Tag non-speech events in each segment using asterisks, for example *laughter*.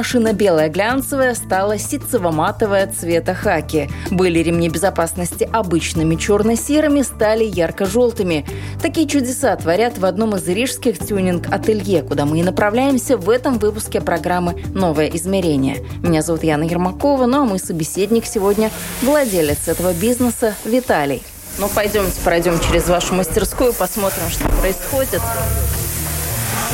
Машина белая глянцевая стала ситцево-матовая цвета хаки. Были ремни безопасности обычными черно-серыми, стали ярко-желтыми. Такие чудеса творят в одном из рижских тюнинг-ателье, куда мы и направляемся в этом выпуске программы «Новое измерение». Меня зовут Яна Ермакова, ну а мой собеседник сегодня – владелец этого бизнеса Виталий. Ну, пойдемте пройдем через вашу мастерскую, посмотрим, что происходит.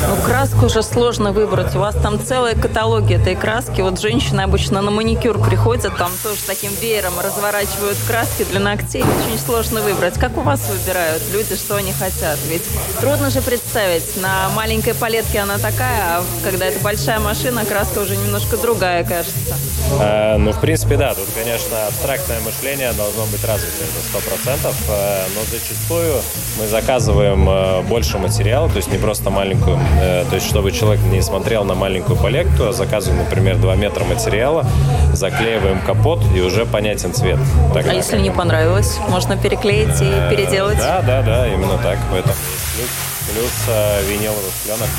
Ну, краску уже сложно выбрать. У вас там целые каталоги этой краски. Вот женщины обычно на маникюр приходят, там тоже таким веером разворачивают краски для ногтей. Очень сложно выбрать. Как у вас выбирают люди, что они хотят? Ведь трудно же представить. На маленькой палетке она такая, а когда это большая машина, краска уже немножко другая, кажется. Э, ну, в принципе, да. Тут, конечно, абстрактное мышление должно быть развито, сто процентов. Э, но зачастую мы заказываем э, больше материала, то есть не просто маленькую то есть, чтобы человек не смотрел на маленькую палетку, а заказываем, например, 2 метра материала, заклеиваем капот и уже понятен цвет. Тогда, а если не понравилось, можно переклеить и э, переделать? Да, да, да, именно так. В этом плюс, плюс э, виниловых пленок.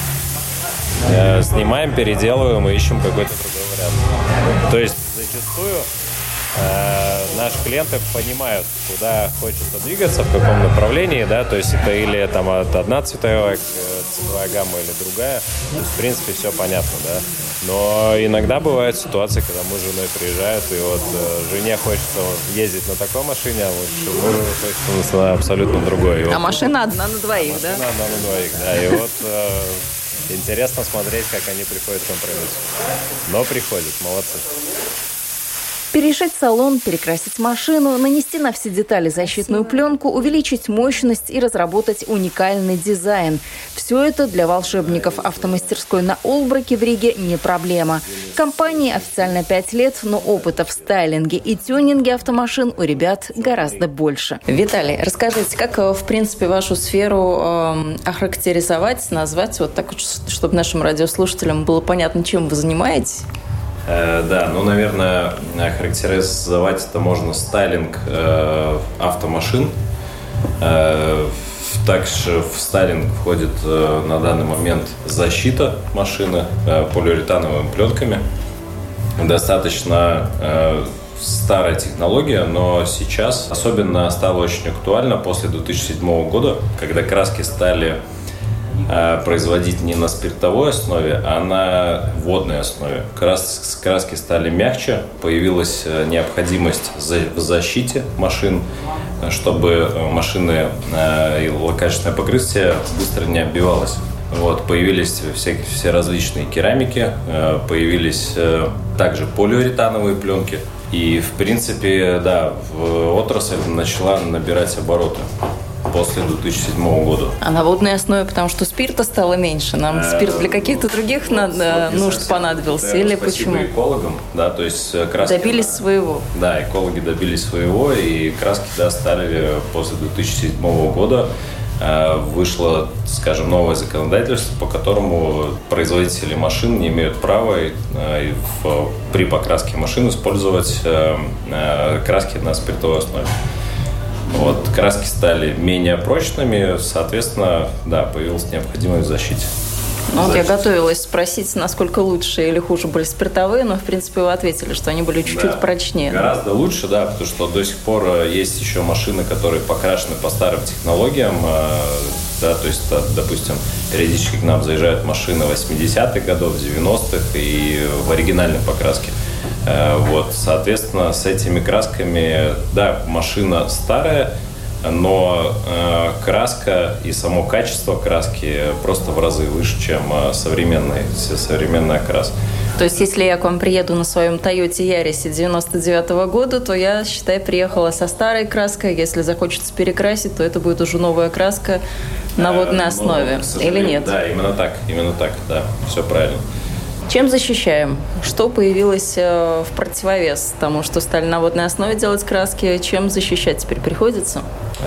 Снимаем, переделываем и ищем какой-то другой вариант. То есть зачастую э, наши клиенты понимают, куда хочется двигаться, в каком направлении, да, то есть это или там одна цветовая, цветовая гамма или другая, то в принципе, все понятно, да. Но иногда бывают ситуации, когда муж с женой приезжают, и вот э, жене хочется ездить на такой машине, а вот мужу хочется на абсолютно другой. И а вот, машина одна на двоих, машина да? Машина одна на двоих, да. И вот э, интересно смотреть, как они приходят к компромиссу. Но приходят, молодцы. Перешить салон, перекрасить машину, нанести на все детали защитную пленку, увеличить мощность и разработать уникальный дизайн. Все это для волшебников автомастерской на Олбраке в Риге не проблема. Компании официально 5 лет, но опыта в стайлинге и тюнинге автомашин у ребят гораздо больше. Виталий, расскажите, как, в принципе, вашу сферу э, охарактеризовать, назвать, вот так, чтобы нашим радиослушателям было понятно, чем вы занимаетесь? Э, да, ну, наверное, характеризовать это можно стайлинг э, автомашин. Э, также в стайлинг входит на данный момент защита машины полиуретановыми пленками. Достаточно старая технология, но сейчас особенно стала очень актуальна после 2007 года, когда краски стали производить не на спиртовой основе, а на водной основе. Крас, краски стали мягче, появилась э, необходимость в защите машин, чтобы э, машины э, и лакачественное покрытие быстро не отбивалось. Вот, появились все, все различные керамики, появились также полиуретановые пленки. И, в принципе, да, отрасль начала набирать обороты после 2007 года. А на водной основе, потому что спирта стало меньше. Нам э, спирт для каких-то других надо, нужд понадобился? Или почему? экологам, да, то есть э, краски... Добились своего. Да, экологи добились своего, и краски, да, стали после 2007 года э, вышло, скажем, новое законодательство, по которому производители машин не имеют права при покраске машин использовать краски на спиртовой основе. Вот, краски стали менее прочными, соответственно, да, появилась необходимость в защите. Ну, вот я готовилась спросить, насколько лучше или хуже были спиртовые, но, в принципе, вы ответили, что они были чуть-чуть да, прочнее. Гораздо лучше, да, потому что до сих пор э, есть еще машины, которые покрашены по старым технологиям. Э, да, то есть, допустим, периодически к нам заезжают машины 80-х годов, 90-х и в оригинальной покраске. Э, вот, соответственно, с этими красками, да, машина старая, но э, краска и само качество краски просто в разы выше, чем э, современный, современный окрас. То есть, если я к вам приеду на своем Toyota Yaris 99 -го года, то я, считай, приехала со старой краской. Если захочется перекрасить, то это будет уже новая краска на водной э, основе. Ну, Или нет? Да, именно так. Именно так, да. Все правильно. Чем защищаем? Что появилось э, в противовес тому, что стали на водной основе делать краски? Чем защищать теперь приходится?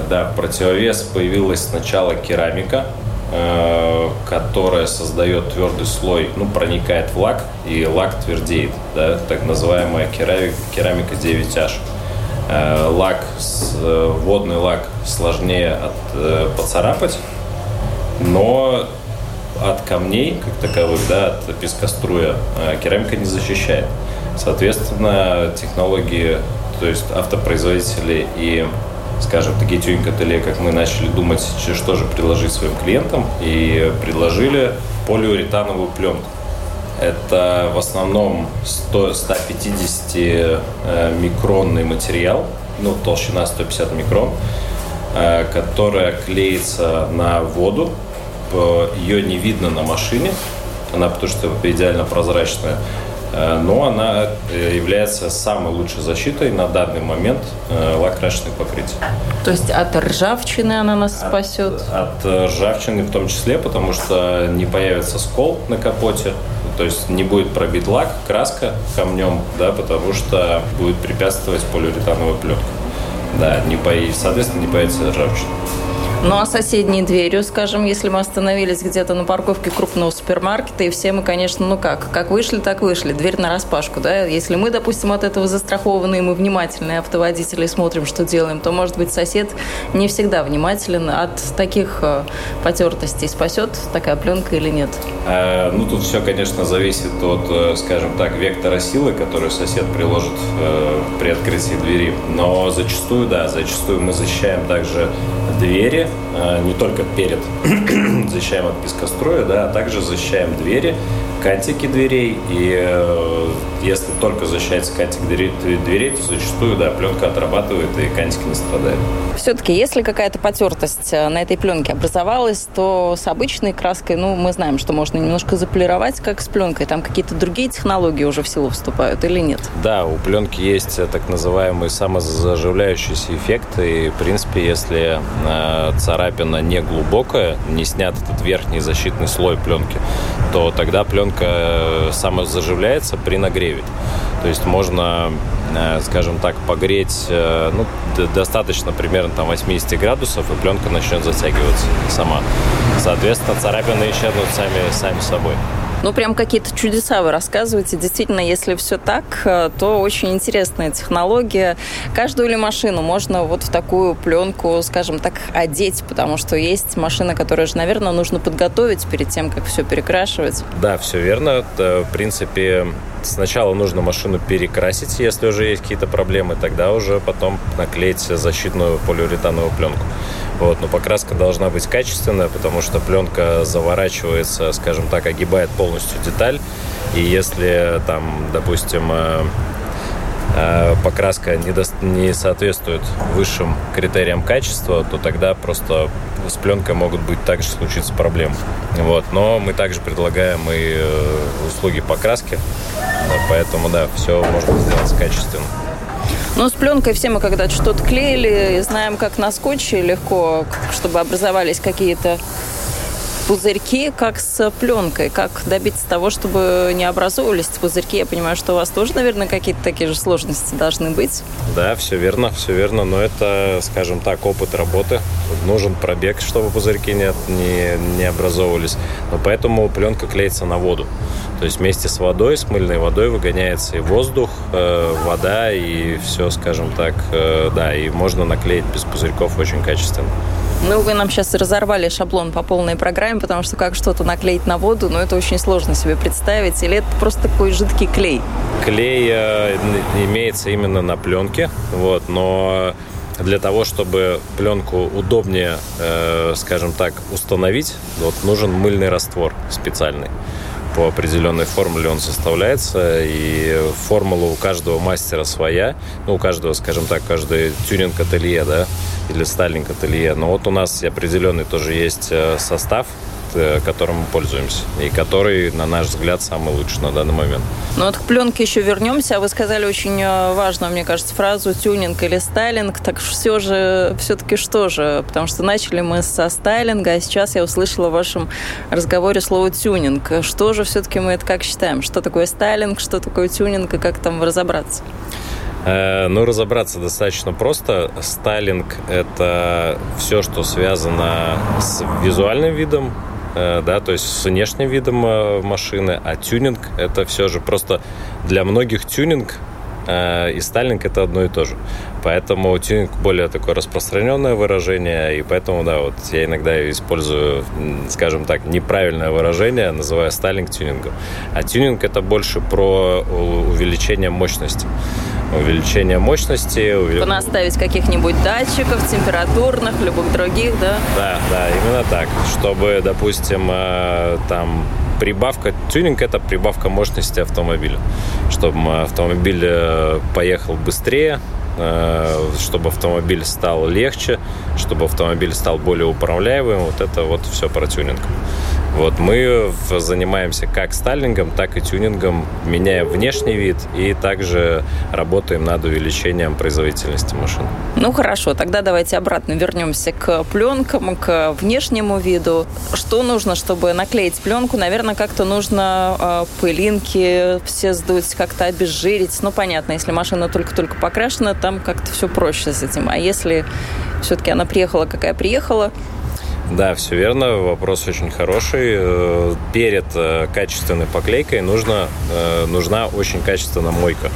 Да, в противовес появилась сначала керамика, э, которая создает твердый слой, ну, проникает в лак, и лак твердеет, да, так называемая керамика, керамика 9H. Э, лак, водный лак сложнее от, поцарапать, но от камней, как таковых, да, от пескоструя, а керамика не защищает. Соответственно, технологии, то есть автопроизводители и скажем, такие тюнинг-ателье, как мы начали думать, что же предложить своим клиентам, и предложили полиуретановую пленку. Это в основном 100, 150 э, материал, ну, толщина 150 микрон, э, которая клеится на воду, ее не видно на машине, она потому что идеально прозрачная, э, но она э, является самой лучшей защитой на данный момент э, лакрашенных покрытий. То есть от ржавчины она нас спасет? От, от ржавчины в том числе, потому что не появится скол на капоте, то есть не будет пробит лак, краска камнем, да, потому что будет препятствовать полиуретановая пленка. Да, не по... соответственно, не появится ржавчина. Ну а соседней дверью, скажем, если мы остановились где-то на парковке крупного супермаркета, и все мы, конечно, ну как, как вышли, так вышли, дверь на распашку, да. Если мы, допустим, от этого застрахованы, и мы внимательные автоводители смотрим, что делаем, то, может быть, сосед не всегда внимателен от таких э, потертостей. Спасет такая пленка или нет? А, ну, тут все, конечно, зависит от, э, скажем так, вектора силы, которую сосед приложит э, при открытии двери. Но зачастую, да, зачастую мы защищаем также двери, не только перед *clears throat* защищаем от пескостроя, да, а также защищаем двери, кантики дверей. И э, если только защищается кантик дверей, то зачастую, да, пленка отрабатывает и кантики не страдают. Все-таки, если какая-то потертость э, на этой пленке образовалась, то с обычной краской, ну, мы знаем, что можно немножко заполировать, как с пленкой. Там какие-то другие технологии уже в силу вступают или нет? Да, у пленки есть так называемый самозаживляющийся эффект. И, в принципе, если э, царапина не глубокая, не снят этот верхний защитный слой пленки, то тогда пленка э, самозаживляется при нагреве. То есть можно, э, скажем так, погреть э, ну, достаточно примерно там 80 градусов, и пленка начнет затягиваться сама. Соответственно, царапины исчезнут сами, сами собой. Ну, прям какие-то чудеса вы рассказываете. Действительно, если все так, э, то очень интересная технология. Каждую ли машину можно вот в такую пленку, скажем так, одеть, потому что есть машины, которые же, наверное, нужно подготовить перед тем, как все перекрашивать. Да, все верно. В принципе, сначала нужно машину перекрасить, если уже есть какие-то проблемы, тогда уже потом наклеить защитную полиуретановую пленку. Вот, но покраска должна быть качественная, потому что пленка заворачивается, скажем так, огибает полностью деталь. И если там, допустим, э, э, покраска не, до, не соответствует высшим критериям качества, то тогда просто с пленкой могут быть также случиться проблемы. Вот. Но мы также предлагаем и э, услуги покраски, поэтому да, все можно сделать качественно. Но с пленкой все мы когда-то что-то клеили, знаем, как на скотче легко, чтобы образовались какие-то пузырьки, как с пленкой, как добиться того, чтобы не образовывались пузырьки. Я понимаю, что у вас тоже, наверное, какие-то такие же сложности должны быть. Да, все верно, все верно, но это, скажем так, опыт работы. Нужен пробег, чтобы пузырьки не, не, не образовывались. Но поэтому пленка клеится на воду. То есть вместе с водой, с мыльной водой выгоняется и воздух, э, вода, и все, скажем так, э, да, и можно наклеить без пузырьков очень качественно. Ну, вы нам сейчас разорвали шаблон по полной программе, потому что как что-то наклеить на воду, ну, это очень сложно себе представить. Или это просто такой жидкий клей? Клей э, имеется именно на пленке, вот, но для того, чтобы пленку удобнее, э, скажем так, установить, вот, нужен мыльный раствор специальный по определенной формуле он составляется, и формула у каждого мастера своя, ну, у каждого, скажем так, каждый тюнинг-ателье, да, или стайлинг-ателье. Но вот у нас определенный тоже есть э, состав которым мы пользуемся и который, на наш взгляд, самый лучший на данный момент. Ну вот к пленке еще вернемся. Вы сказали очень важную, мне кажется, фразу тюнинг или стайлинг. Так все же, все-таки что же? Потому что начали мы со стайлинга, а сейчас я услышала в вашем разговоре слово тюнинг. Что же все-таки мы это как считаем? Что такое стайлинг, что такое тюнинг и как там разобраться? Э, ну, разобраться достаточно просто. Стайлинг – это все, что связано с визуальным видом, э, да, то есть с внешним видом э, машины, а тюнинг – это все же просто для многих тюнинг и стайлинг – это одно и то же. Поэтому тюнинг более такое распространенное выражение, и поэтому, да, вот я иногда использую, скажем так, неправильное выражение, называя стайлинг тюнингом. А тюнинг – это больше про увеличение мощности увеличение мощности. Увел... Понаставить каких-нибудь датчиков, температурных, любых других, да? Да, да, именно так. Чтобы, допустим, э, там прибавка, тюнинг это прибавка мощности автомобиля. Чтобы автомобиль э, поехал быстрее, э, чтобы автомобиль стал легче, чтобы автомобиль стал более управляемым. Вот это вот все про тюнинг. Вот мы занимаемся как стайлингом, так и тюнингом, меняя внешний вид и также работаем над увеличением производительности машин. Ну хорошо, тогда давайте обратно вернемся к пленкам, к внешнему виду. Что нужно, чтобы наклеить пленку? Наверное, как-то нужно э, пылинки все сдуть, как-то обезжирить. Ну понятно, если машина только-только покрашена, там как-то все проще с этим. А если все-таки она приехала, какая приехала, да, все верно. Вопрос очень хороший. Э, перед э, качественной поклейкой нужно, э, нужна очень качественная мойка.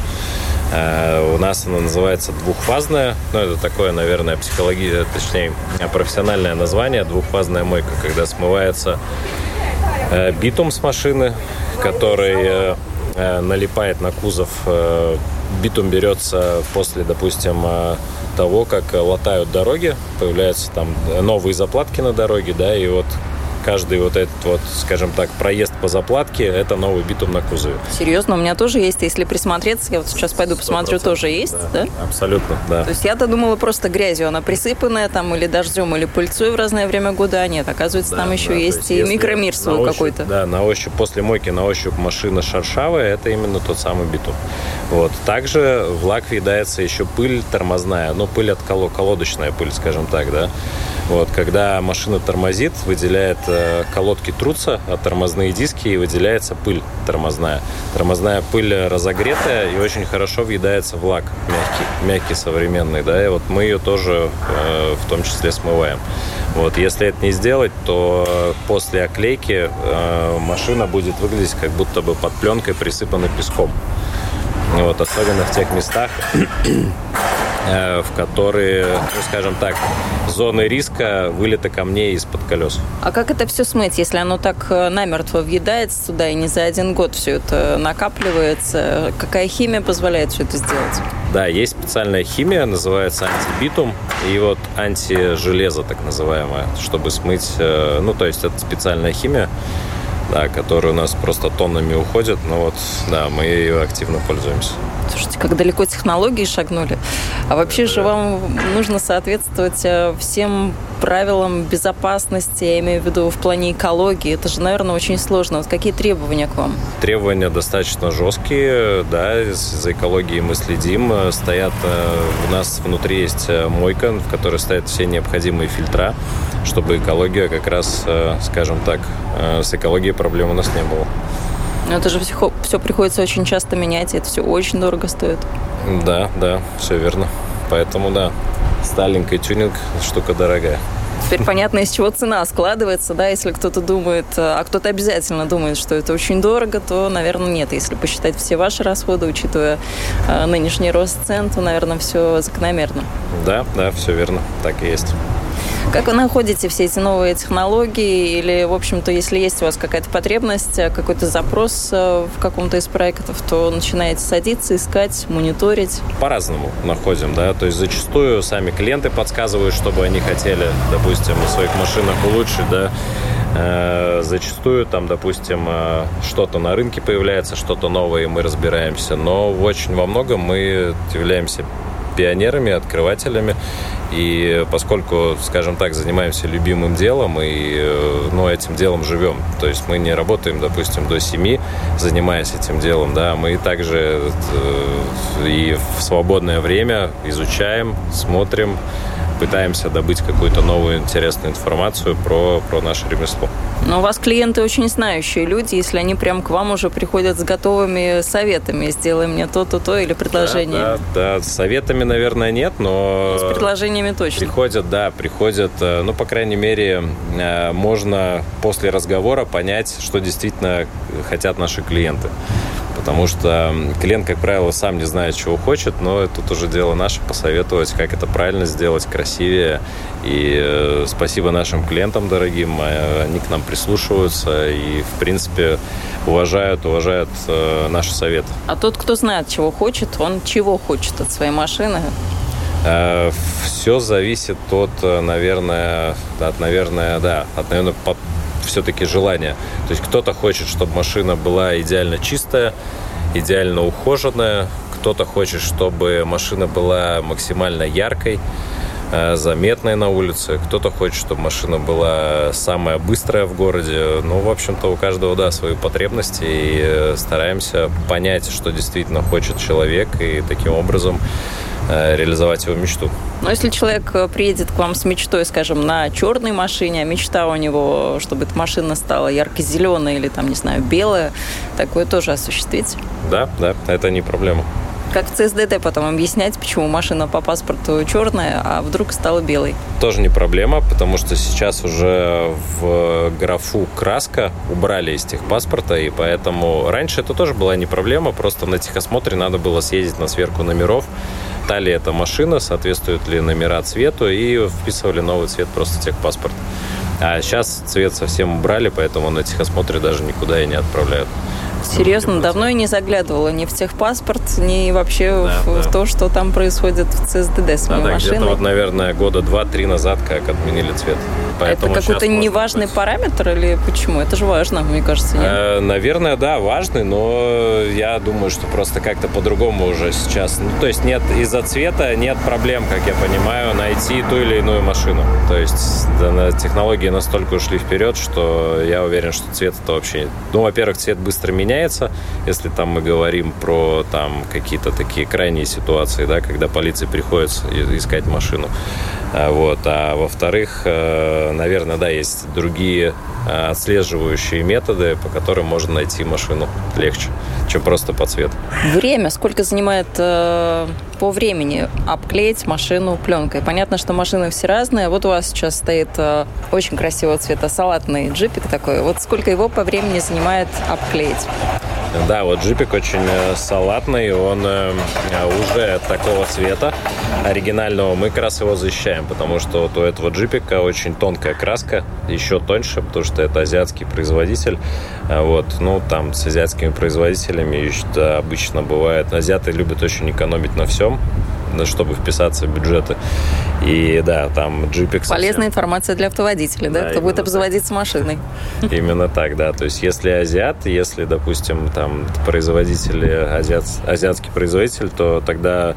У нас она называется двухфазная. Ну, это такое, наверное, психология, точнее, профессиональное название. Двухфазная мойка, когда смывается битум с машины, который налипает на кузов. Битум берется после, допустим, того, как латают дороги, появляются там новые заплатки на дороге, да, и вот каждый вот этот вот, скажем так, проезд по заплатке, это новый битум на кузове. Серьезно? У меня тоже есть. Если присмотреться, я вот сейчас пойду посмотрю, тоже есть, да? да? Абсолютно, да. То есть я-то думала просто грязью, она присыпанная там или дождем, или пыльцой в разное время года, а нет, оказывается, да, там еще да, есть и микромир свой какой-то. Да, на ощупь, после мойки на ощупь машина шершавая, это именно тот самый битум. Вот. Также в лак въедается еще пыль тормозная, ну, пыль от колодочная пыль, скажем так, да. Вот, когда машина тормозит, выделяет э, колодки трутся, а тормозные диски и выделяется пыль тормозная. Тормозная пыль разогретая и очень хорошо въедается в лак мягкий, мягкий современный, да, и вот мы ее тоже э, в том числе смываем. Вот, если это не сделать, то после оклейки э, машина будет выглядеть как будто бы под пленкой присыпана песком. Вот, особенно в тех местах, в которые, ну, скажем так, зоны риска вылета камней из-под колес. А как это все смыть, если оно так э, намертво въедается туда и не за один год все это накапливается? Какая химия позволяет все это сделать? Да, есть специальная химия, называется антибитум, и вот антижелезо так называемое, чтобы смыть, э, ну, то есть это специальная химия, да, которая у нас просто тоннами уходит, но вот, да, мы ее активно пользуемся. Слушайте, как далеко технологии шагнули. А вообще же вам нужно соответствовать э, всем правилам безопасности, я имею в виду в плане экологии. Это же, наверное, очень сложно. Вот какие требования к вам? Требования достаточно жесткие, да, за экологией мы следим. Стоят, э, у нас внутри есть э, мойка, в которой стоят все необходимые фильтра, чтобы экология как раз, скажем так, с экологией проблем у нас не было. Но это же все, все приходится очень часто менять, и это все очень дорого стоит. Да, да, все верно. Поэтому, да, сталинг и тюнинг штука дорогая. Теперь понятно, из чего цена складывается, да, если кто-то думает, а кто-то обязательно думает, что это очень дорого, то, наверное, нет. Если посчитать все ваши расходы, учитывая э, нынешний рост цен, то, наверное, все закономерно. Да, да, все верно, так и есть. Как вы находите все эти новые технологии? Или, в общем-то, если есть у вас какая-то потребность, какой-то запрос э, в каком-то из проектов, то начинаете садиться, искать, мониторить? По-разному находим, да. То есть зачастую сами клиенты подсказывают, чтобы они хотели, допустим, в своих машинах улучшить, да. Э, зачастую там, допустим, э, что-то на рынке появляется, что-то новое, и мы разбираемся. Но очень во многом мы являемся пионерами, открывателями. И поскольку, скажем так, занимаемся любимым делом и э, ну, этим делом живем, то есть мы не работаем, допустим, до 7, занимаясь этим делом, да, мы также э, и в свободное время изучаем, смотрим, пытаемся добыть какую-то новую интересную информацию про, про наше ремесло. Но у вас клиенты очень знающие люди, если они прям к вам уже приходят с готовыми советами, сделай мне то-то, то или предложение. Да, да, да, с советами, наверное, нет, но... С предложениями точно. Приходят, да, приходят, э, ну, по крайней мере, э, можно после разговора понять, что действительно хотят наши клиенты потому что клиент, как правило, сам не знает, чего хочет, но тут уже дело наше посоветовать, как это правильно сделать, красивее. И э, спасибо нашим клиентам дорогим, а, они к нам прислушиваются и, в принципе, уважают, уважают э, наши советы. А тот, кто знает, чего хочет, он чего хочет от своей машины? Э, Все зависит от, наверное, от, наверное, да, от, наверное, все-таки желание. То есть кто-то хочет, чтобы машина была идеально чистая, идеально ухоженная, кто-то хочет, чтобы машина была максимально яркой, э, заметной на улице. Кто-то хочет, чтобы машина была самая быстрая в городе. Ну, в общем-то, у каждого, да, свои потребности. И э, стараемся понять, что действительно хочет человек. И таким образом реализовать его мечту. Но если человек э, приедет к вам с мечтой, скажем, на черной машине, а мечта у него, чтобы эта машина стала ярко-зеленая или там, не знаю, белая, такое тоже осуществить? Да, да, это не проблема. Как в ЦСДТ потом объяснять, почему машина по паспорту черная, а вдруг стала белой? Тоже не проблема, потому что сейчас уже в графу краска убрали из техпаспорта, и поэтому раньше это тоже была не проблема, просто на техосмотре надо было съездить на сверку номеров, та ли эта машина, соответствует ли номера цвету, и вписывали новый цвет просто техпаспорт. А сейчас цвет совсем убрали, поэтому на техосмотре даже никуда и не отправляют. Серьезно, давно я не заглядывала ни в техпаспорт, ни вообще да, в, да. в то, что там происходит в ЦСДД с моей да, машиной. Где-то вот, наверное, года два-три назад как отменили цвет. Поэтому это какой-то неважный быть. параметр или почему? Это же важно, мне кажется, нет? Э, наверное, да, важный, но я думаю, что просто как-то по-другому уже сейчас. Ну, то есть нет из-за цвета нет проблем, как я понимаю, найти ту или иную машину. То есть да, технологии настолько ушли вперед, что я уверен, что цвет это вообще... Ну, во-первых, цвет быстро меняется, меняется. Если там мы говорим про там какие-то такие крайние ситуации, да, когда полиции приходится искать машину. А, вот. А во-вторых, э, наверное, да, есть другие э, отслеживающие методы, по которым можно найти машину легче, чем просто по цвету. Время сколько занимает э, по времени обклеить машину пленкой? Понятно, что машины все разные. Вот у вас сейчас стоит э, очень красивого цвета салатный джипик такой. Вот сколько его по времени занимает обклеить? Да, вот джипик очень э, салатный, он уже такого цвета оригинального. Мы как раз его защищаем, потому что вот у этого джипика очень тонкая краска, еще тоньше, потому что это азиатский производитель. А вот, ну, там с азиатскими производителями обычно бывает. Азиаты любят очень экономить на всем, чтобы вписаться в бюджеты. И да, там джипик совсем... Полезная информация для автоводителя, да, да кто будет обзаводиться так. машиной. Именно так, да. То есть если азиат, если, допустим, там производители, азиат, азиатский производитель, то тогда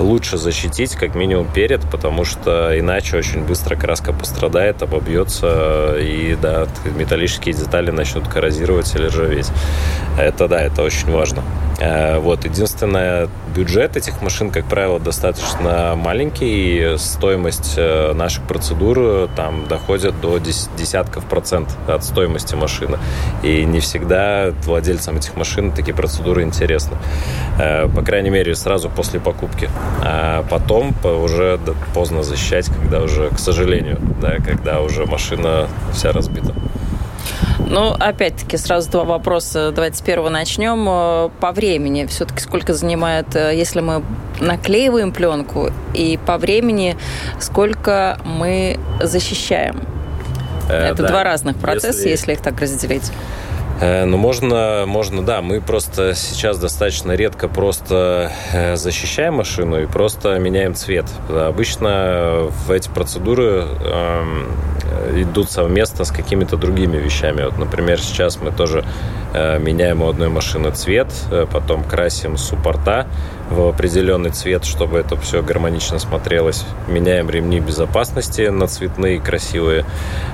лучше защитить как минимум перед, потому что иначе очень быстро краска пострадает, обобьется, и да, металлические детали начнут коррозировать или ржаветь. Это да, это очень важно. Э, вот, единственное, бюджет этих машин, как правило, достаточно маленький, и стоимость э, наших процедур э, там доходит до десятков процентов от стоимости машины. И не всегда владельцам этих машин такие процедуры интересны. По крайней мере, сразу после покупки. А потом уже поздно защищать, когда уже, к сожалению, да, когда уже машина вся разбита. Ну, опять-таки, сразу два вопроса. Давайте с первого начнем. Э, по времени все-таки сколько занимает, э, если мы наклеиваем пленку, и по времени сколько мы защищаем? Э, Это да. два разных процесса, если... если их так разделить. Э, ну, можно, можно, да. Мы просто сейчас достаточно редко просто э, защищаем машину и просто меняем цвет. Обычно в эти процедуры э, идут совместно с какими-то другими вещами. Вот, например, сейчас мы тоже Э, меняем у одной машины цвет, потом красим суппорта в определенный цвет, чтобы это все гармонично смотрелось. Меняем ремни безопасности на цветные, красивые.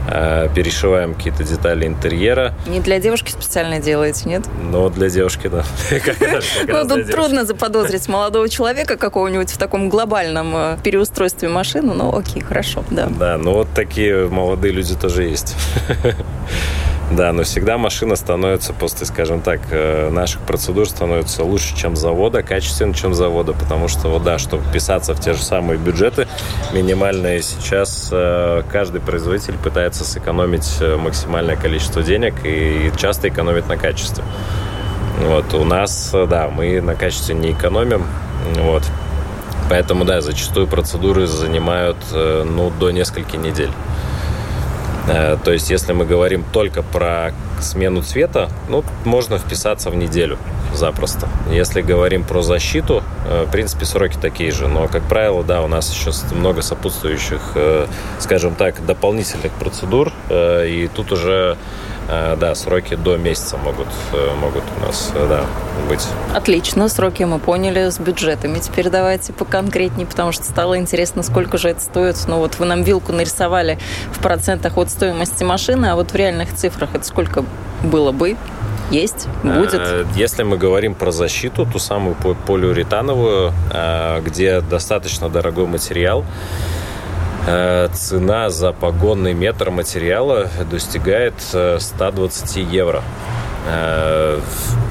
Э, перешиваем какие-то детали интерьера. Не для девушки специально делаете, нет? Ну, для девушки, да. *laughs* Ну, тут трудно заподозрить молодого человека какого-нибудь в таком глобальном переустройстве машины, но окей, хорошо, да. Да, ну вот такие молодые люди тоже есть. *laughs* Да, но всегда машина становится после, скажем так, э, наших процедур становится лучше, чем завода, качественнее, чем завода, потому что, вот да, чтобы вписаться в те же самые бюджеты минимальные, сейчас э, каждый производитель пытается сэкономить э, максимальное количество денег и часто экономит на качестве. Вот, у нас, да, мы на качестве не экономим, вот, поэтому, да, зачастую процедуры занимают, ну, до нескольких недель. Э, то есть, если мы говорим только про смену цвета, ну, можно вписаться в неделю запросто. Если говорим про защиту, э, в принципе, сроки такие же. Но, как правило, да, у нас еще много сопутствующих, э, скажем так, дополнительных процедур. И тут уже да, сроки до месяца могут, э, могут у нас э, да, быть. Отлично, сроки мы поняли с бюджетами. Теперь давайте поконкретнее, потому что стало интересно, сколько же это стоит. Ну вот вы нам вилку нарисовали в процентах от стоимости машины, а вот в реальных цифрах это сколько было бы? Есть, будет. Если мы говорим про защиту, ту самую полиуретановую, где достаточно дорогой материал, цена за погонный метр материала достигает 120 э, евро. Э,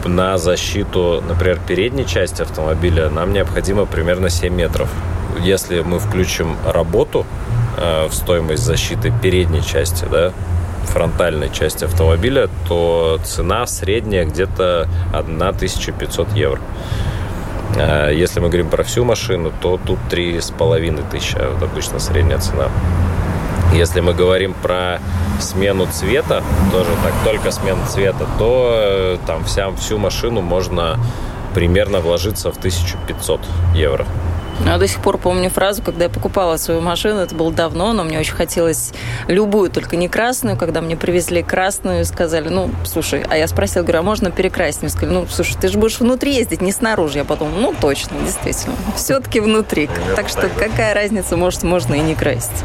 на защиту, например, передней части автомобиля нам необходимо примерно 7 метров. Если мы включим работу в стоимость защиты передней части, да, фронтальной части автомобиля, то цена средняя где-то 1500 евро. Э, если мы говорим про всю машину, то тут три с половиной тысячи, вот обычно средняя цена. Если мы говорим про смену цвета, тоже так, только смену цвета, то э, там вся, всю машину можно примерно вложиться в 1500 евро. Я до сих пор помню фразу, когда я покупала свою машину, это было давно, но мне очень хотелось любую, только не красную. Когда мне привезли красную, сказали, ну, слушай, а я спросила, говорю, а можно перекрасить? Мне сказали, ну, слушай, ты же будешь внутри ездить, не снаружи. Я подумала, ну, точно, действительно, все-таки внутри. Так что какая разница, может, можно и не красить.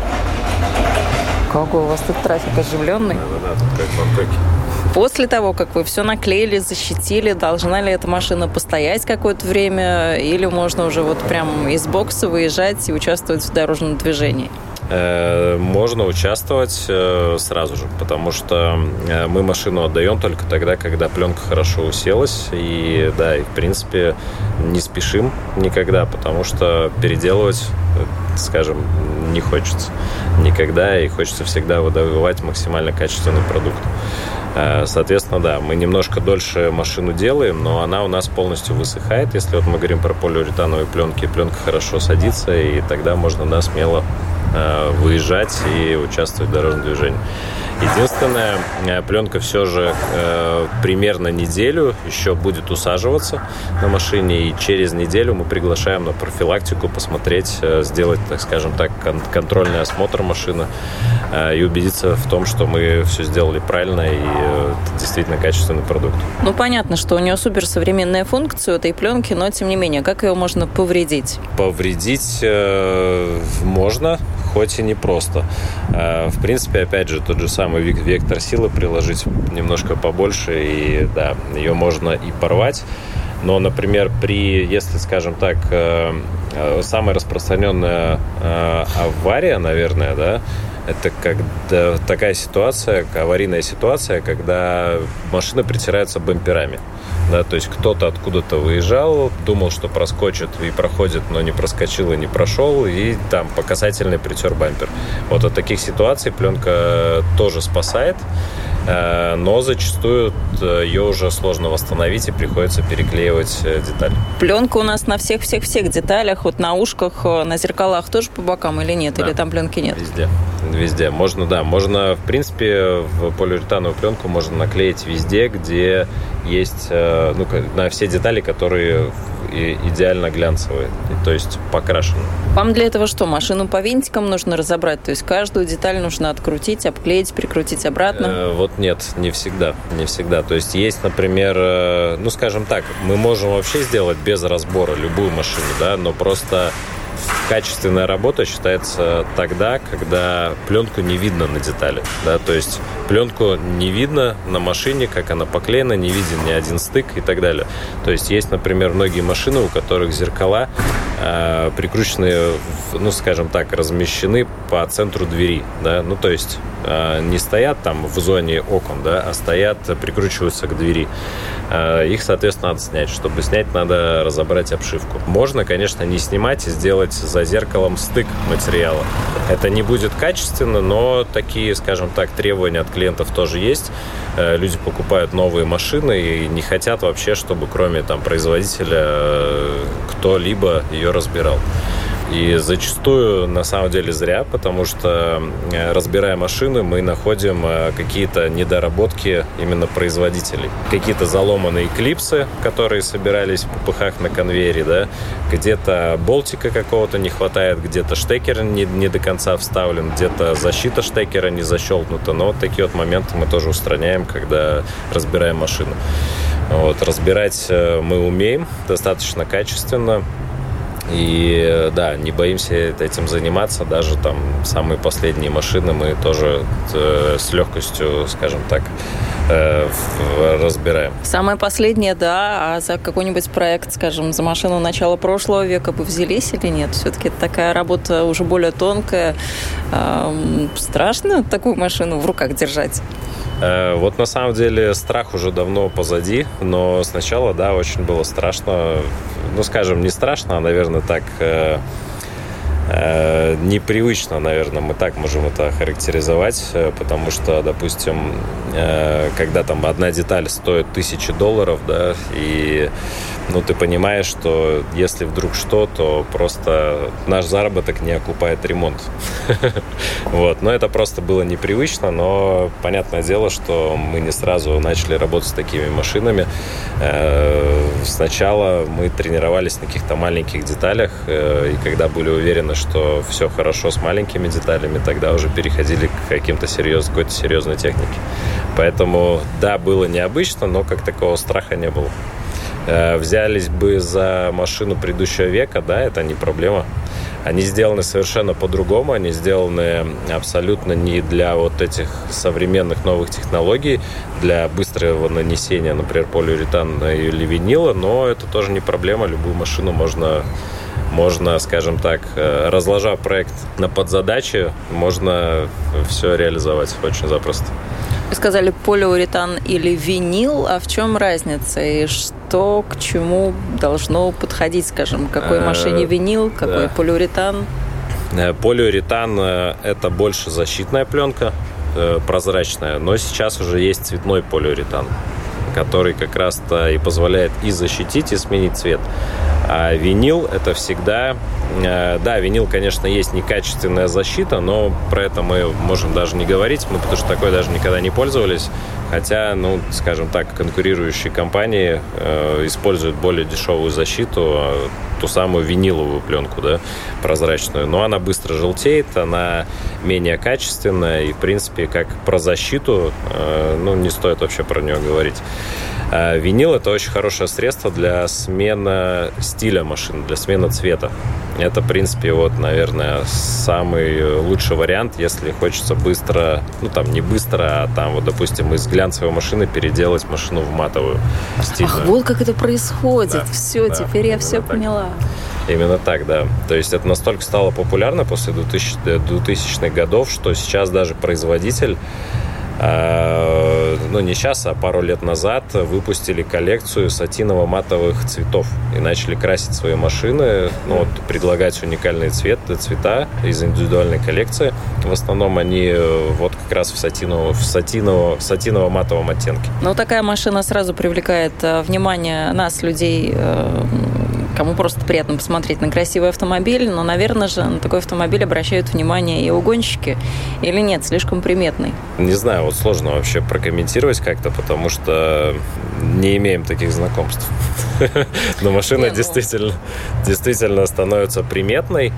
Какой у вас тут трафик оживленный? Да-да-да, тут как в Бангкоке. После того, как вы все наклеили, защитили, должна ли эта машина постоять какое-то время, или можно уже вот прям из бокса выезжать и участвовать в дорожном движении? Э, можно участвовать э, сразу же, потому что э, мы машину отдаем только тогда, когда пленка хорошо уселась. И да, и в принципе не спешим никогда, потому что переделывать, скажем, не хочется никогда, и хочется всегда выдавать максимально качественный продукт. Соответственно, да, мы немножко дольше машину делаем, но она у нас полностью высыхает. Если вот мы говорим про полиуретановые пленки, пленка хорошо садится, и тогда можно, да, смело Э, выезжать и участвовать в дорожном движении. Единственное, э, пленка все же э, примерно неделю еще будет усаживаться на машине, и через неделю мы приглашаем на профилактику посмотреть, э, сделать, так скажем так, кон- контрольный осмотр машины э, и убедиться в том, что мы все сделали правильно и э, это действительно качественный продукт. Ну, понятно, что у нее суперсовременная функция у этой пленки, но тем не менее, как ее можно повредить? Повредить э, можно, хоть и непросто. Э, в принципе, опять же, тот же самый вектор силы приложить немножко побольше, и да, ее можно и порвать. Но, например, при, если, скажем так, э, э, самая распространенная авария, наверное, да, это когда такая ситуация, аварийная ситуация, когда машина притирается бамперами. Да, то есть кто-то откуда-то выезжал, думал, что проскочит и проходит, но не проскочил и не прошел, и там по касательной притер бампер. Вот от таких ситуаций пленка тоже спасает. Э, но зачастую э, ее уже сложно восстановить и приходится переклеивать э, деталь. Пленка у нас на всех-всех-всех деталях, вот на ушках, на зеркалах тоже по бокам или нет? Да. Или там пленки нет? Везде. Везде. Можно, да, можно, в принципе, в полиуретановую пленку можно наклеить везде, где есть, ну, на все детали, которые и идеально глянцевые, то есть покрашены. Вам для этого что, машину по винтикам нужно разобрать? То есть каждую деталь нужно открутить, обклеить, прикрутить обратно? Э, вот нет, не всегда, не всегда. То есть есть, например, э, ну скажем так, мы можем вообще сделать без разбора любую машину, да, но просто качественная работа считается тогда, когда пленку не видно на детали. Да? То есть пленку не видно на машине, как она поклеена, не виден ни один стык и так далее. То есть есть, например, многие машины, у которых зеркала э, прикручены, ну, скажем так, размещены по центру двери. Да? Ну, то есть э, не стоят там в зоне окон, да, а стоят, прикручиваются к двери. Э, их, соответственно, надо снять. Чтобы снять, надо разобрать обшивку. Можно, конечно, не снимать и сделать за зеркалом стык материала. Это не будет качественно, но такие, скажем так, требования от клиентов тоже есть. Э, люди покупают новые машины и не хотят вообще, чтобы кроме там производителя э, кто-либо ее разбирал. И зачастую, на самом деле, зря, потому что, э, разбирая машины, мы находим э, какие-то недоработки именно производителей. Какие-то заломанные клипсы, которые собирались в ППХ на конвейере, да, где-то болтика какого-то не хватает, где-то штекер не, не до конца вставлен, где-то защита штекера не защелкнута. Но вот такие вот моменты мы тоже устраняем, когда разбираем машину. Вот, разбирать э, мы умеем достаточно качественно. И да, не боимся этим заниматься. Даже там самые последние машины мы тоже э, с легкостью, скажем так, э, разбираем. Самое последнее, да. А за какой-нибудь проект, скажем, за машину начала прошлого века бы взялись или нет? Все-таки такая работа уже более тонкая. Страшно такую машину в руках держать? Э, вот на самом деле страх уже давно позади, но сначала, да, очень было страшно. Ну, скажем, не страшно, а, наверное, так э, непривычно, наверное, мы так можем это характеризовать, потому что, допустим, когда там одна деталь стоит тысячи долларов, да, и ну, ты понимаешь, что если вдруг что, то просто наш заработок не окупает ремонт. *laughs* Вот. Но это просто было непривычно, но понятное дело, что мы не сразу начали работать с такими машинами. Э, сначала мы тренировались на каких-то маленьких деталях, э, и когда были уверены, что все хорошо с маленькими деталями, тогда уже переходили к каким-то серьезным, какой-то серьезной технике. Поэтому, да, было необычно, но как такого страха не было. Э, взялись бы за машину предыдущего века, да, это не проблема. Они сделаны совершенно по-другому, они сделаны абсолютно не для вот этих современных новых технологий, для быстрого нанесения, например, полиуретана или винила, но это тоже не проблема, любую машину можно можно, скажем так, э, разложа проект на подзадачи, можно все реализовать очень запросто. Вы сказали полиуретан или винил, а в чем разница и что к чему должно подходить, скажем, какой э, машине винил, какой да. полиуретан? Э, полиуретан это больше защитная пленка, прозрачная, но сейчас уже есть цветной полиуретан, который как раз-то и позволяет и защитить, и сменить цвет. А винил – это всегда Э, да, винил, конечно, есть некачественная защита, но про это мы можем даже не говорить, мы потому что такой даже никогда не пользовались. Хотя, ну, скажем так, конкурирующие компании э, используют более дешевую защиту, а ту самую виниловую пленку, да, прозрачную. Но она быстро желтеет, она менее качественная, и, в принципе, как про защиту, э, ну, не стоит вообще про нее говорить. А винил это очень хорошее средство для смены стиля машины, для смены цвета. Это, в принципе, вот, наверное, самый лучший вариант, если хочется быстро, ну там не быстро, а там вот, допустим, из глянцевой машины переделать машину в матовую. Стильную. Ах, вот как это происходит. Да, все, да, теперь я все так. поняла. Именно так, да. То есть это настолько стало популярно после 2000, 2000-х годов, что сейчас даже производитель ну не сейчас, а пару лет назад выпустили коллекцию сатиново-матовых цветов и начали красить свои машины, ну вот предлагать уникальные цветы, цвета из индивидуальной коллекции. В основном они э, вот как раз в сатиново, в сатиново, в сатиново-матовом оттенке. Ну такая машина сразу привлекает э, внимание нас, людей, э, кому просто приятно посмотреть на красивый автомобиль, но, наверное же, на такой автомобиль обращают внимание и угонщики, или нет, слишком приметный? Не знаю, вот сложно вообще прокомментировать как-то, потому что не имеем таких знакомств. *laughs* Но машина ну. действительно, действительно становится приметной.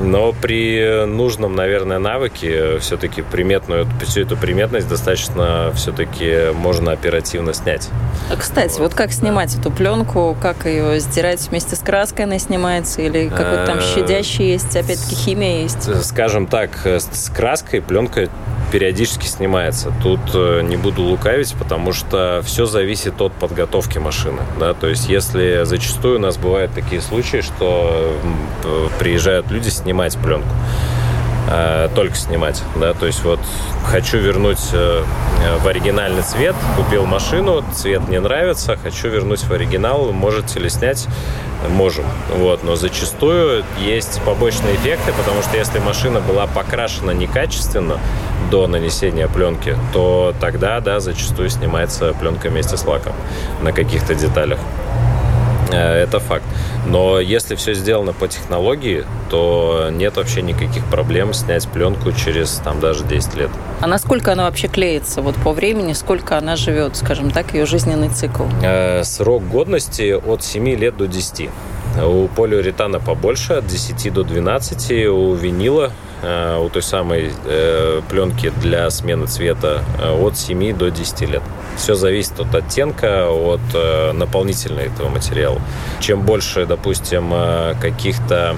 Но при нужном, наверное, навыке все-таки приметную, всю эту приметность достаточно все-таки можно оперативно снять. А, кстати, вот, вот как снимать эту пленку, как ее сдирать вместе с краской она снимается, или какой-то там э, щадящий есть, опять-таки химия есть? Скажем так, с краской пленка периодически снимается. Тут э, не буду лукавить, потому что все зависит от подготовки машины. Да? То есть если зачастую у нас бывают такие случаи, что приезжают люди снимать пленку, э, только снимать, да, то есть вот хочу вернуть э, в оригинальный цвет, купил машину, цвет не нравится, хочу вернуть в оригинал, можете ли снять? Можем, вот, но зачастую есть побочные эффекты, потому что если машина была покрашена некачественно до нанесения пленки, то тогда, да, зачастую снимается пленка вместе с лаком на каких-то деталях. Э, это факт. Но если все сделано по технологии, то нет вообще никаких проблем снять пленку через там даже 10 лет. А насколько она вообще клеится? Вот по времени, сколько она живет, скажем так, ее жизненный цикл? Э, срок годности от 7 лет до 10. У полиуретана побольше, от 10 до 12, у винила Э, у той самой э, пленки для смены цвета э, от 7 до 10 лет. Все зависит от оттенка, от наполнителя этого материала. Чем больше, допустим, каких-то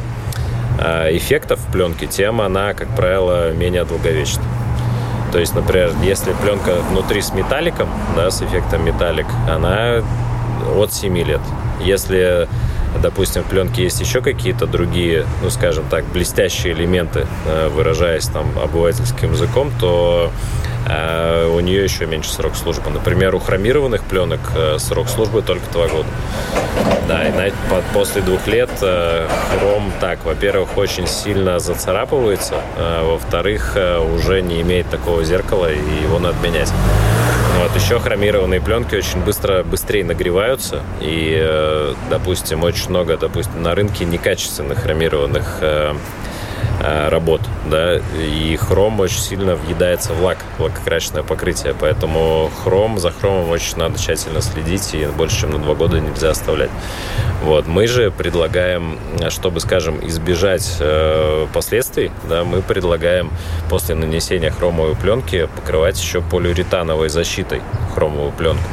эффектов в пленке, тем она, как правило, менее долговечна. То есть, например, если пленка внутри с металликом, да, с эффектом металлик, она от 7 лет. Если допустим, в пленке есть еще какие-то другие, ну, скажем так, блестящие элементы, э, выражаясь там обывательским языком, то э, у нее еще меньше срок службы. Например, у хромированных пленок э, срок службы только два года. Да, и после двух лет хром так, во-первых, очень сильно зацарапывается, во-вторых, уже не имеет такого зеркала, и его надо менять. Вот, еще хромированные пленки очень быстро, быстрее нагреваются. И, э, допустим, очень много, допустим, на рынке некачественных хромированных Э, работ, да, и хром очень сильно въедается в лак, лакокрасочное покрытие, поэтому хром, за хромом очень надо тщательно следить, и больше, чем на два года нельзя оставлять. Вот, мы же предлагаем, чтобы, скажем, избежать э, последствий, да, мы предлагаем после нанесения хромовой пленки покрывать еще полиуретановой защитой хромовую пленку.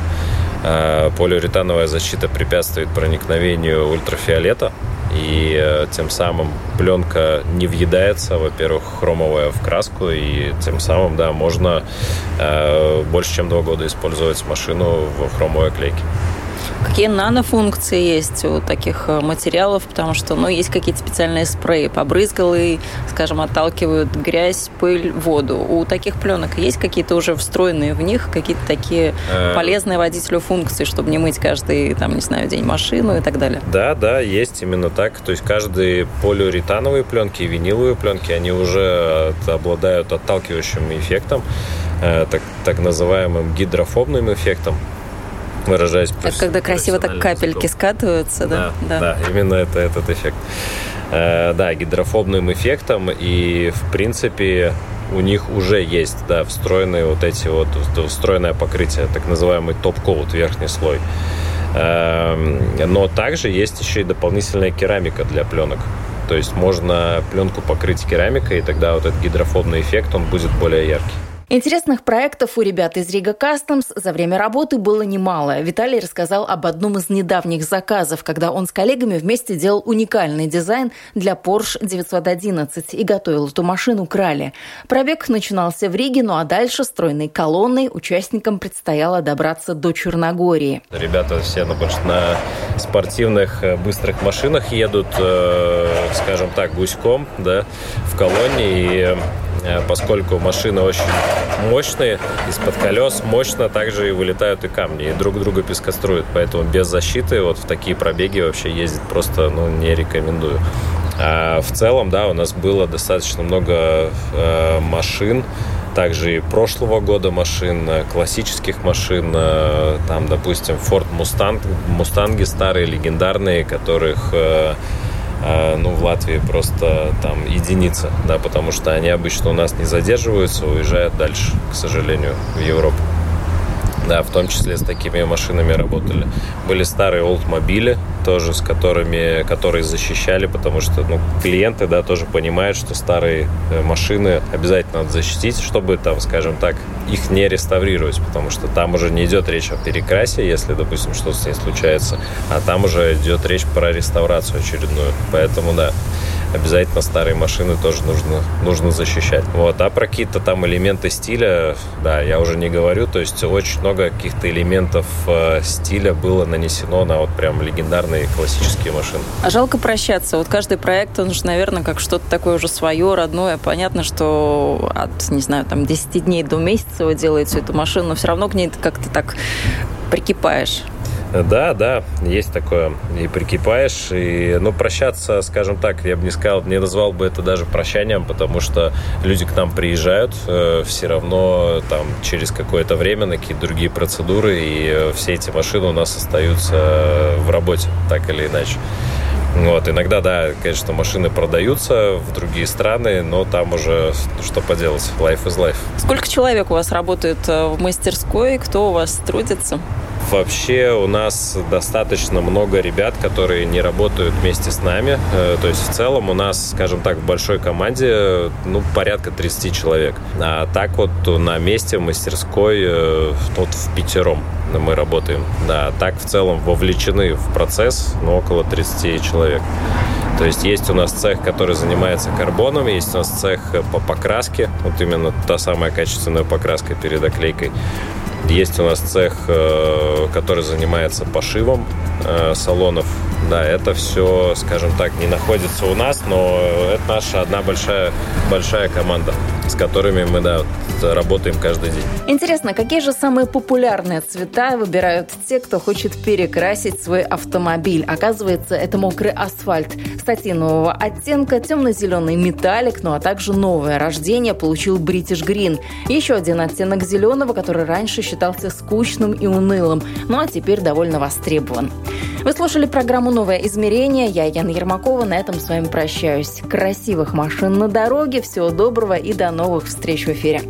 Э, полиуретановая защита препятствует проникновению ультрафиолета и э, тем самым пленка не въедается, во-первых, хромовая в краску, и тем самым, да, можно э, больше чем два года использовать машину в хромовой клейке. Какие нанофункции есть у таких э, материалов? Потому что, ну, есть какие-то специальные спреи, побрызгал и, скажем, отталкивают грязь, пыль, воду. У таких пленок есть какие-то уже встроенные в них какие-то такие э. полезные водителю функции, чтобы не мыть каждый, там, не знаю, день машину и так далее? Да, да, есть именно так. То есть каждые полиуретановые пленки и виниловые пленки, они уже обладают отталкивающим эффектом, э, так, так называемым гидрофобным эффектом выражаясь Это когда красиво так капельки скатываются, да? Да, да, да именно это этот эффект. Э, да, гидрофобным эффектом, и в принципе у них уже есть, да, встроенные вот эти вот, встроенное покрытие, так называемый топ-коут, верхний слой. Эм, но также есть еще и дополнительная керамика для пленок. То есть можно пленку покрыть керамикой, и тогда вот этот гидрофобный эффект, он будет более яркий. Интересных проектов у ребят из Рига Customs за время работы было немало. Виталий рассказал об одном из недавних заказов, когда он с коллегами вместе делал уникальный дизайн для Porsche 911 и готовил эту машину к ралли. Пробег начинался в Риге, ну а дальше стройной колонной участникам предстояло добраться до Черногории. Ребята все ну, больше на спортивных э, быстрых машинах едут, э, скажем так, гуськом да, в колонии. И Э, поскольку машины очень мощные, из-под колес мощно также и вылетают и камни, и друг друга пескоструют. Поэтому без защиты вот в такие пробеги вообще ездить просто ну, не рекомендую. А в целом, да, у нас было достаточно много э, машин, также и прошлого года машин, классических машин, там, допустим, Ford Mustang, Мустанги старые, легендарные, которых ну, в Латвии просто там единица, да, потому что они обычно у нас не задерживаются, уезжают дальше, к сожалению, в Европу. Да, в том числе с такими машинами работали. Были старые олдмобили, тоже с которыми, которые защищали, потому что ну, клиенты, да, тоже понимают, что старые э, машины обязательно надо защитить, чтобы там, скажем так, их не реставрировать, потому что там уже не идет речь о перекрасе, если, допустим, что-то с ней случается, а там уже идет речь про реставрацию очередную. Поэтому, да, обязательно старые машины тоже нужно, нужно защищать. Вот. А про какие-то там элементы стиля, да, я уже не говорю, то есть очень много каких-то элементов э, стиля было нанесено на вот прям легендарные классические машины. А жалко прощаться. Вот каждый проект, он же, наверное, как что-то такое уже свое, родное. Понятно, что от, не знаю, там 10 дней до месяца вы делаете эту машину, но все равно к ней как-то так прикипаешь. Да, да, есть такое. И прикипаешь, и, ну, прощаться, скажем так, я бы не сказал, не назвал бы это даже прощанием, потому что люди к нам приезжают э, все равно там через какое-то время на какие-то другие процедуры, и э, все эти машины у нас остаются в работе, так или иначе. Вот, иногда, да, конечно, машины продаются в другие страны, но там уже что поделать, life is life. Сколько человек у вас работает э, в мастерской, кто у вас трудится? Вообще у нас достаточно много ребят, которые не работают вместе с нами. Э, то есть в целом у нас, скажем так, в большой команде ну, порядка 30 человек. А так вот на месте в мастерской э, вот в пятером мы работаем. Да, так в целом вовлечены в процесс ну, около 30 человек. То есть есть у нас цех, который занимается карбоном, есть у нас цех по покраске, вот именно та самая качественная покраска перед оклейкой. Есть у нас цех, э, который занимается пошивом э, салонов. Да, это все, скажем так, не находится у нас, но это наша одна большая, большая команда, с которыми мы, да, работаем каждый день. Интересно, какие же самые популярные цвета выбирают те, кто хочет перекрасить свой автомобиль? Оказывается, это мокрый асфальт. Сатинового оттенка, темно-зеленый металлик, ну а также новое рождение получил British Green. Еще один оттенок зеленого, который раньше считался скучным и унылым, ну а теперь довольно востребован. Вы слушали программу «Новое измерение». Я, Яна Ермакова, на этом с вами прощаюсь. Красивых машин на дороге, всего доброго и до новых встреч в эфире.